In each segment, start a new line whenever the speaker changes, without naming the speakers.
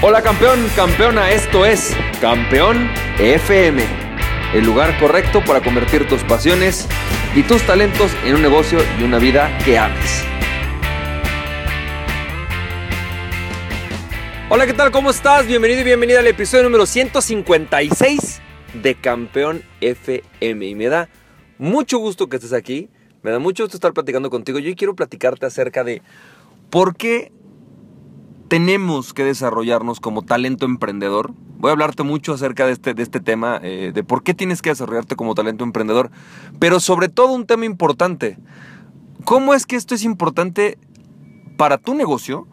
Hola campeón, campeona, esto es Campeón FM, el lugar correcto para convertir tus pasiones y tus talentos en un negocio y una vida que ames. Hola, ¿qué tal? ¿Cómo estás? Bienvenido y bienvenida al episodio número 156 de Campeón FM. Y me da mucho gusto que estés aquí, me da mucho gusto estar platicando contigo. Yo quiero platicarte acerca de por qué tenemos que desarrollarnos como talento emprendedor. Voy a hablarte mucho acerca de este, de este tema, eh, de por qué tienes que desarrollarte como talento emprendedor, pero sobre todo un tema importante. ¿Cómo es que esto es importante para tu negocio?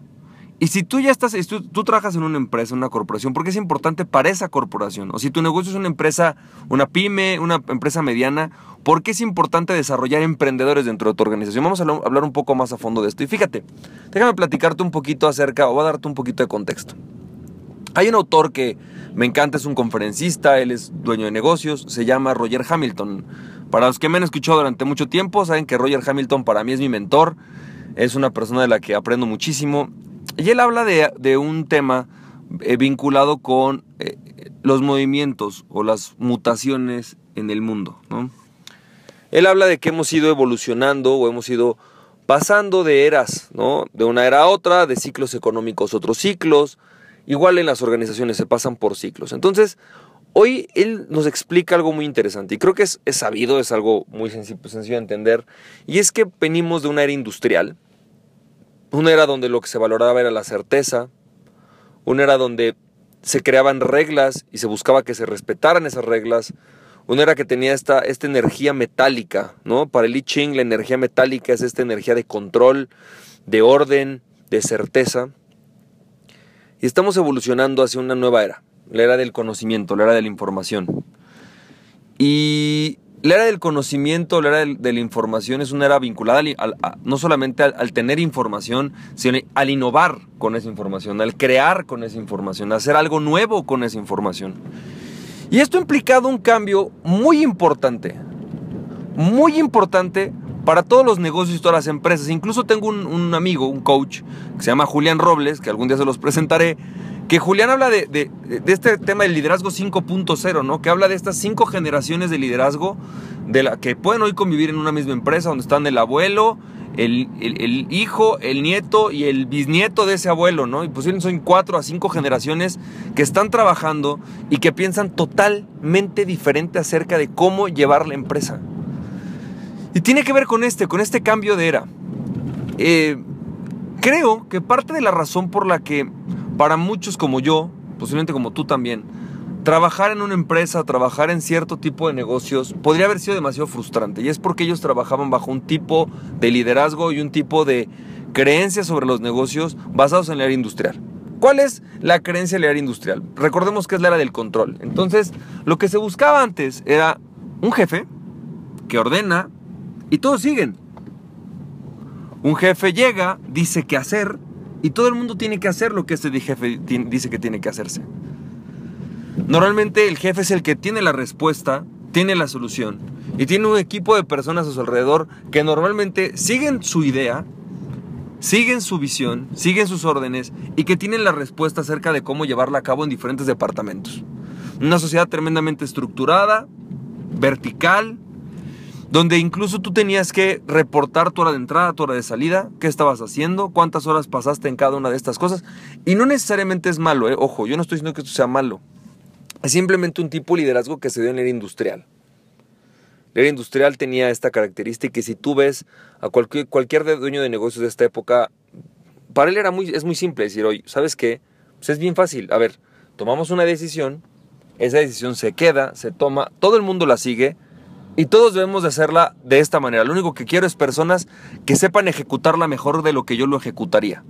Y si tú ya estás, tú, tú, trabajas en una empresa, una corporación, ¿por qué es importante para esa corporación? O si tu negocio es una empresa, una pyme, una empresa mediana, ¿por qué es importante desarrollar emprendedores dentro de tu organización? Vamos a hablar un poco más a fondo de esto. Y fíjate, déjame platicarte un poquito acerca, o voy a darte un poquito de contexto. Hay un autor que me encanta, es un conferencista, él es dueño de negocios, se llama Roger Hamilton. Para los que me han escuchado durante mucho tiempo, saben que Roger Hamilton para mí es mi mentor, es una persona de la que aprendo muchísimo y él habla de, un tema eh, vinculado con eh, los movimientos o las mutaciones en el mundo. Él habla de que hemos ido evolucionando o hemos ido pasando de eras, ¿no? de una era a otra, de ciclos económicos otros ciclos. Igual en las organizaciones se pasan por ciclos. Entonces, hoy él nos explica algo muy interesante y creo que es, sabido, es algo muy sencillo, sencillo de entender. Y es que venimos de una era industrial una era donde lo que se valoraba era la certeza, una era donde se creaban reglas y se buscaba que se respetaran esas reglas, una era que tenía esta, esta energía metálica, ¿no? Para el I Ching la energía metálica es esta energía de control, de orden, de certeza. Y estamos evolucionando hacia una nueva era, la era del conocimiento, la era de la información. Y la era del conocimiento, la era de, la información es una era vinculada no solamente al, tener información, sino al innovar con esa información, al crear con esa información, a hacer algo nuevo con esa información. Y esto ha implicado un cambio muy importante, muy importante para todos los negocios y todas las empresas. Incluso tengo un, un amigo, un coach, que se llama Julián Robles, que algún día se los presentaré, que Julián habla de, este tema del liderazgo 5.0, ¿no? Que habla de estas cinco generaciones de liderazgo de la, que pueden hoy convivir en una misma empresa, donde están el abuelo, el, hijo, el nieto y el bisnieto de ese abuelo, ¿no? Y posiblemente son cuatro a cinco generaciones que están trabajando y que piensan totalmente diferente acerca de cómo llevar la empresa. Y tiene que ver con este, con este cambio de era. Eh, creo que parte de la razón por la que para muchos como yo, posiblemente como tú también, trabajar en una empresa, trabajar en cierto tipo de negocios, podría haber sido demasiado frustrante. Y es porque ellos trabajaban bajo un tipo de liderazgo y un tipo de creencias sobre los negocios basados en la era industrial. ¿Cuál es la creencia de la era industrial? Recordemos que es la era del control. Entonces, lo que se buscaba antes era un jefe que ordena y todos siguen. Un jefe llega, dice qué hacer y todo el mundo tiene que hacer lo que ese jefe dice que tiene que hacerse. Normalmente el jefe es el que tiene la respuesta, tiene la solución y tiene un equipo de personas a su alrededor que normalmente siguen su idea, siguen su visión, siguen sus órdenes y que tienen la respuesta acerca de cómo llevarla a cabo en diferentes departamentos. Una sociedad tremendamente estructurada, vertical, donde incluso tú tenías que reportar tu hora de entrada, tu hora de salida, qué estabas haciendo, cuántas horas pasaste en cada una de estas cosas. Y no necesariamente es malo, ¿eh? ojo, yo no estoy diciendo que esto sea malo. Es simplemente un tipo de liderazgo que se dio en la era industrial. La era industrial tenía esta característica y si tú ves a cualquier, dueño de negocios de esta época, para él era muy, es muy simple decir, oye, ¿sabes qué? Pues es bien fácil. A ver, tomamos una decisión, esa decisión se queda, se toma, todo el mundo la sigue, y todos debemos de hacerla de esta manera. Lo único que quiero es personas que sepan ejecutarla mejor de lo que yo lo ejecutaría.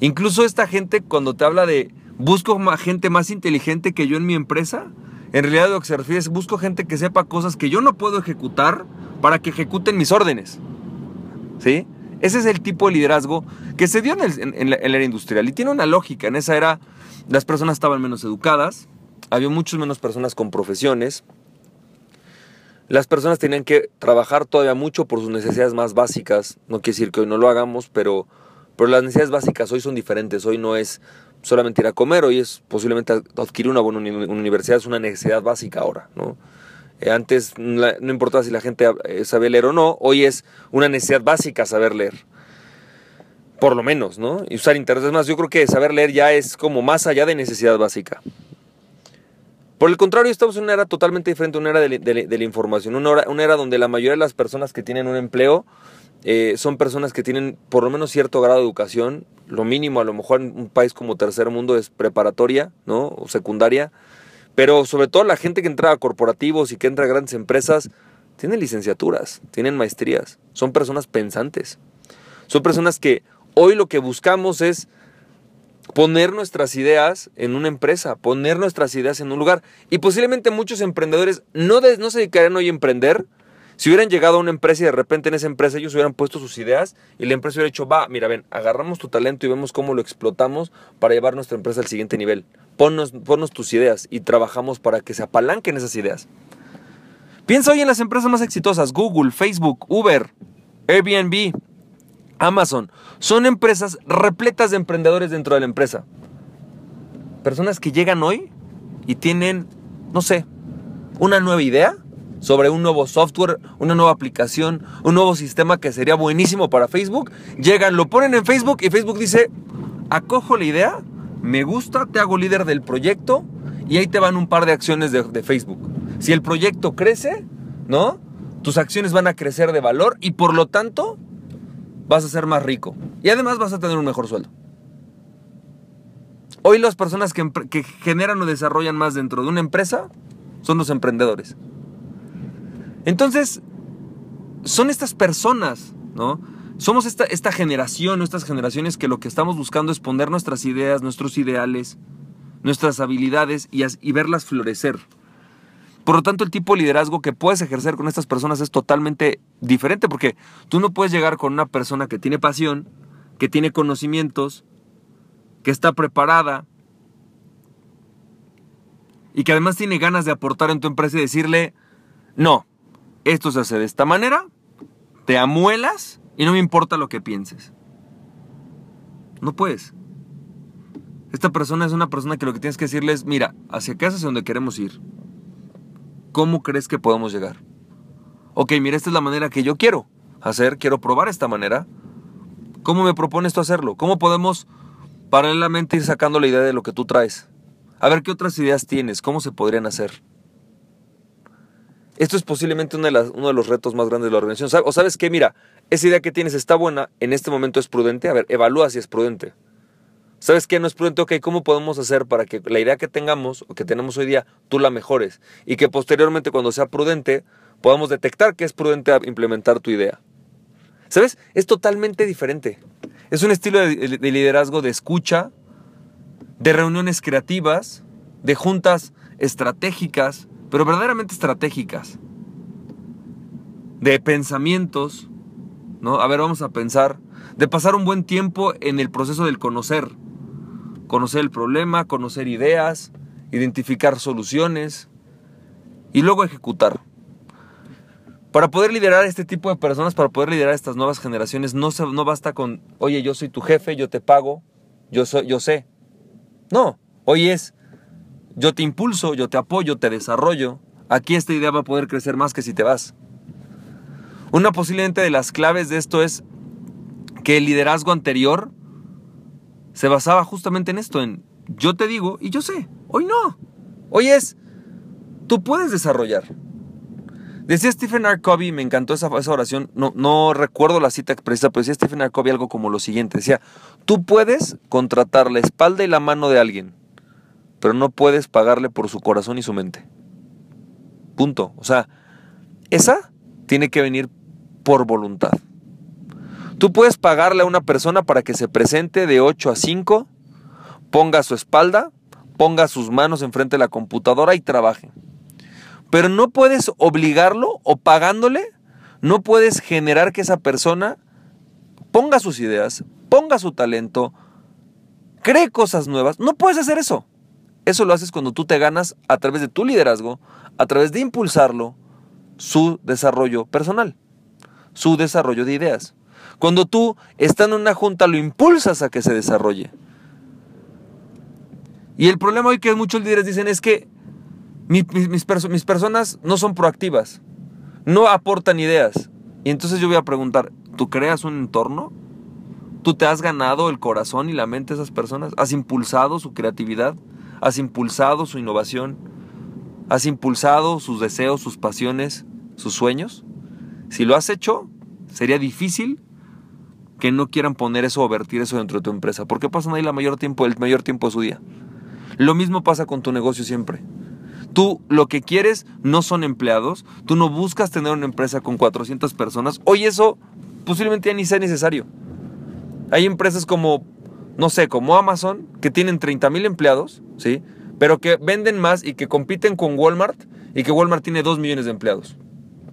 Incluso esta gente cuando te habla de busco gente más inteligente que yo en mi empresa, en realidad lo que se es busco gente que sepa cosas que yo no puedo ejecutar para que ejecuten mis órdenes. ¿Sí? Ese es el tipo de liderazgo que se dio en, la, en la era industrial y tiene una lógica. En esa era las personas estaban menos educadas, había muchas menos personas con profesiones, las personas tenían que trabajar todavía mucho por sus necesidades más básicas. No quiere decir que hoy no lo hagamos, pero, pero las necesidades básicas hoy son diferentes. Hoy no es solamente ir a comer, hoy es posiblemente adquirir una buena universidad, es una necesidad básica ahora, ¿no? Eh, antes no importaba si la gente eh, sabía leer o no, hoy es una necesidad básica saber leer. Por lo menos, ¿no? Y usar internet. Es más, yo creo que saber leer ya es como más allá de necesidad básica. Por el contrario, estamos en una era totalmente diferente, una era de, la información, una era donde la mayoría de las personas que tienen un empleo eh, son personas que tienen por lo menos cierto grado de educación, lo mínimo a lo mejor en un país como tercer mundo es preparatoria, ¿no? O secundaria, pero sobre todo la gente que entra a corporativos y que entra a grandes empresas, tienen licenciaturas, tienen maestrías, son personas pensantes, son personas que hoy lo que buscamos es poner nuestras ideas en una empresa, poner nuestras ideas en un lugar. Y posiblemente muchos emprendedores no, se dedicarían hoy a emprender, si hubieran llegado a una empresa y de repente en esa empresa ellos hubieran puesto sus ideas y la empresa hubiera dicho, va, mira, ven, agarramos tu talento y vemos cómo lo explotamos para llevar nuestra empresa al siguiente nivel. Ponnos, ponnos tus ideas y trabajamos para que se apalanquen esas ideas. Piensa hoy en las empresas más exitosas, Google, Facebook, Uber, Airbnb, Amazon. Son empresas repletas de emprendedores dentro de la empresa. Personas que llegan hoy y tienen, no sé, una nueva idea sobre un nuevo software, una nueva aplicación, un nuevo sistema que sería buenísimo para Facebook. Llegan, lo ponen en Facebook y Facebook dice, acojo la idea, me gusta, te hago líder del proyecto y ahí te van un par de acciones de, Facebook. Si el proyecto crece, ¿no? Tus acciones van a crecer de valor y por lo tanto vas a ser más rico. Y además vas a tener un mejor sueldo. Hoy las personas que, generan o desarrollan más dentro de una empresa son los emprendedores. Entonces, son estas personas, ¿no? Somos esta, esta generación, estas generaciones que lo que estamos buscando es poner nuestras ideas, nuestros ideales, nuestras habilidades y verlas florecer. Por lo tanto, el tipo de liderazgo que puedes ejercer con estas personas es totalmente diferente porque tú no puedes llegar con una persona que tiene pasión, que tiene conocimientos, que está preparada y que además tiene ganas de aportar en tu empresa y decirle, no, esto se hace de esta manera, te amuelas y no me importa lo que pienses. No puedes. Esta persona es una persona que lo que tienes que decirle es, mira, hacia acá es donde queremos ir. ¿Cómo crees que podemos llegar? Ok, mira, esta es la manera que yo quiero hacer, quiero probar esta manera. ¿Cómo me propones tú hacerlo? ¿Cómo podemos paralelamente ir sacando la idea de lo que tú traes? A ver qué otras ideas tienes, cómo se podrían hacer. Esto es posiblemente uno de, los retos más grandes de la organización. O sabes qué, mira, esa idea que tienes está buena, en este momento es prudente. A ver, evalúa si es prudente. ¿Sabes qué? No es prudente, ok, ¿cómo podemos hacer para que la idea que tengamos o que tenemos hoy día tú la mejores? Y que posteriormente, cuando sea prudente, podamos detectar que es prudente implementar tu idea. ¿Sabes? Es totalmente diferente. Es un estilo de liderazgo de escucha, de reuniones creativas, de juntas estratégicas, pero verdaderamente estratégicas, de pensamientos, ¿no? A ver, vamos a pensar, de pasar un buen tiempo en el proceso del conocer, conocer el problema, conocer ideas, identificar soluciones y luego ejecutar. Para poder liderar este tipo de personas, para poder liderar estas nuevas generaciones, no, no basta con, oye, yo soy tu jefe, yo te pago, yo, soy, yo sé. No, hoy es, yo te impulso, yo te apoyo, te desarrollo. Aquí esta idea va a poder crecer más que si te vas. Una posiblemente de las claves de esto es que el liderazgo anterior se basaba justamente en esto, en yo te digo y yo sé. Hoy no. Hoy es, tú puedes desarrollar. Decía Stephen R. Covey, me encantó esa, esa oración, no, no, recuerdo la cita precisa, pero decía Stephen R. Covey algo como lo siguiente, decía, tú puedes contratar la espalda y la mano de alguien pero no puedes pagarle por su corazón y su mente. Punto. O sea, esa tiene que venir por voluntad. Tú puedes pagarle a una persona para que se presente de 8 a 5, ponga su espalda, ponga sus manos enfrente de la computadora y trabaje. Pero no puedes obligarlo o pagándole, no puedes generar que esa persona ponga sus ideas, ponga su talento, cree cosas nuevas. No puedes hacer eso. Eso lo haces cuando tú te ganas a través de tu liderazgo, a través de impulsarlo, su desarrollo personal, su desarrollo de ideas. Cuando tú, estando en una junta, lo impulsas a que se desarrolle. Y el problema hoy que muchos líderes dicen es que mis, mis personas no son proactivas, no aportan ideas. Y entonces yo voy a preguntar, ¿tú creas un entorno? ¿Tú te has ganado el corazón y la mente de esas personas? ¿Has impulsado su creatividad? ¿Has impulsado su innovación? ¿Has impulsado sus deseos, sus pasiones, sus sueños? Si lo has hecho, sería difícil que no quieran poner eso o vertir eso dentro de tu empresa, porque pasan ahí la mayor tiempo, el mayor tiempo de su día. Lo mismo pasa con tu negocio siempre. Tú lo que quieres no son empleados, tú no buscas tener una empresa con 400 personas. Hoy eso posiblemente ya ni sea necesario. Hay empresas como, no sé, como Amazon, que tienen 30 mil empleados, ¿sí? Pero que venden más y que compiten con Walmart y que Walmart tiene 2 millones de empleados.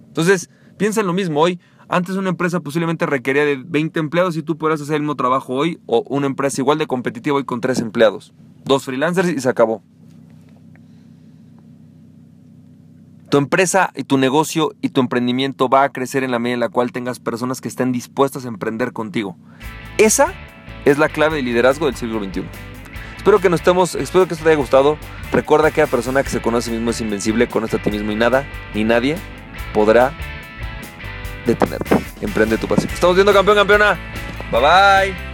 Entonces, piensa en lo mismo. Hoy, antes una empresa posiblemente requería de 20 empleados y tú podrás hacer el mismo trabajo hoy o una empresa igual de competitiva hoy con 3 empleados dos freelancers y se acabó. Tu empresa y tu negocio y tu emprendimiento va a crecer en la medida en la cual tengas personas que estén dispuestas a emprender contigo. Esa es la clave de liderazgo del siglo XXI. Espero que nos estemos, espero que esto te haya gustado. Recuerda que cada persona que se conoce a sí mismo es invencible, conoce a ti mismo y nada, ni nadie podrá detenerte. Emprende tu pasión. Estamos viendo campeón, campeona. Bye bye.